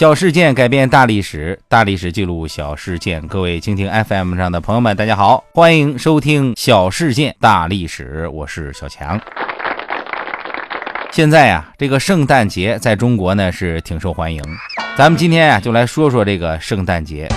小事件改变大历史，大历史记录小事件。各位蜻蜓 FM 上的朋友们，大家好，欢迎收听《小事件大历史》，我是小强。现在呀，这个圣诞节在中国呢是挺受欢迎。咱们今天啊，就来说说这个圣诞节。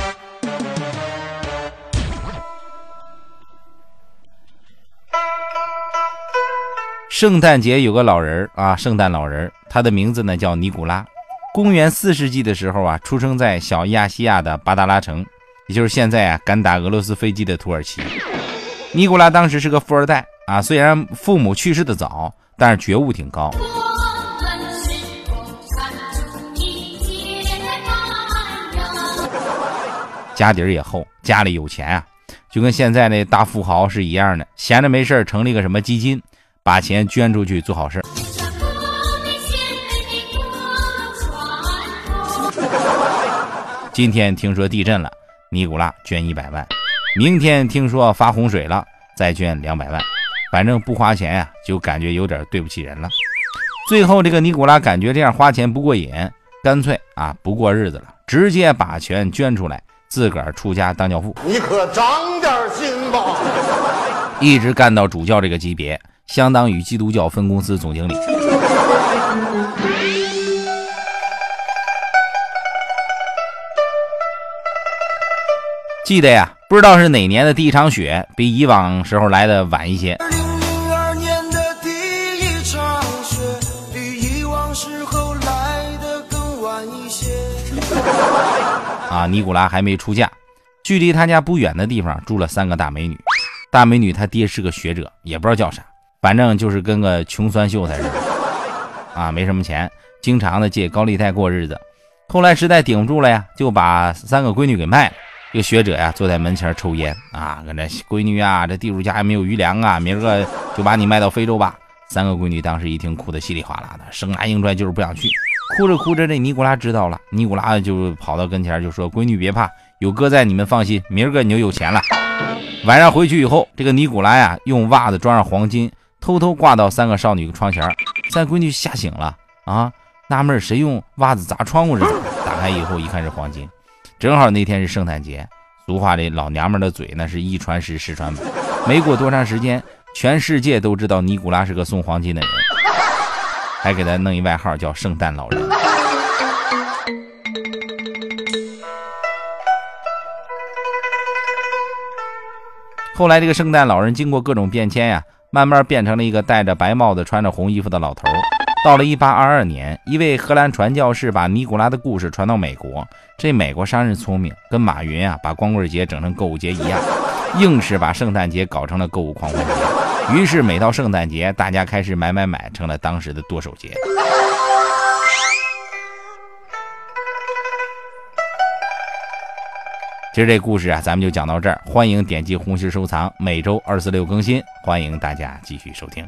圣诞节有个老人啊，圣诞老人，他的名字呢叫尼古拉。公元四世纪的时候啊，出生在小亚细亚的巴达拉城，也就是现在啊敢打俄罗斯飞机的土耳其。尼古拉当时是个富二代啊，虽然父母去世的早，但是觉悟挺高。家底儿也厚，家里有钱啊，就跟现在那大富豪是一样的，闲着没事儿成立个什么基金，把钱捐出去做好事儿。今天听说地震了，尼古拉捐一百万；明天听说发洪水了，再捐两百万。反正不花钱呀，就感觉有点对不起人了。最后，这个尼古拉感觉这样花钱不过瘾，干脆啊不过日子了，直接把钱捐出来，自个儿出家当教父。你可长点心吧！一直干到主教这个级别，相当于基督教分公司总经理。记得呀，不知道是哪年的第一场雪，比以往时候来的晚一些。年的第一场雪，比以往时候来的更晚一些。啊，尼古拉还没出嫁，距离他家不远的地方住了三个大美女。大美女她爹是个学者，也不知道叫啥，反正就是跟个穷酸秀才似的。啊，没什么钱，经常的借高利贷过日子。后来实在顶不住了呀，就把三个闺女给卖了。这个学者呀，坐在门前抽烟啊，跟这闺女啊，这地主家也没有余粮啊，明儿个就把你卖到非洲吧。三个闺女当时一听，哭得稀里哗啦的，生拉硬拽就是不想去。哭着哭着，这尼古拉知道了，尼古拉就跑到跟前就说：“闺女别怕，有哥在，你们放心，明儿个你就有钱了。”晚上回去以后，这个尼古拉呀，用袜子装上黄金，偷偷挂到三个少女窗前。三闺女吓醒了啊，纳闷谁用袜子砸窗户似的。打开以后一看是黄金。正好那天是圣诞节，俗话里老娘们的嘴那是一传十，十传百。没过多长时间，全世界都知道尼古拉是个送黄金的人，还给他弄一外号叫圣诞老人。后来这个圣诞老人经过各种变迁呀，慢慢变成了一个戴着白帽子、穿着红衣服的老头。到了1822年，一位荷兰传教士把尼古拉的故事传到美国。这美国商人聪明，跟马云啊把光棍节整成购物节一样，硬是把圣诞节搞成了购物狂欢节。于是每到圣诞节，大家开始买买买，成了当时的剁手节。今儿这故事啊，咱们就讲到这儿。欢迎点击红心收藏，每周二四六更新，欢迎大家继续收听。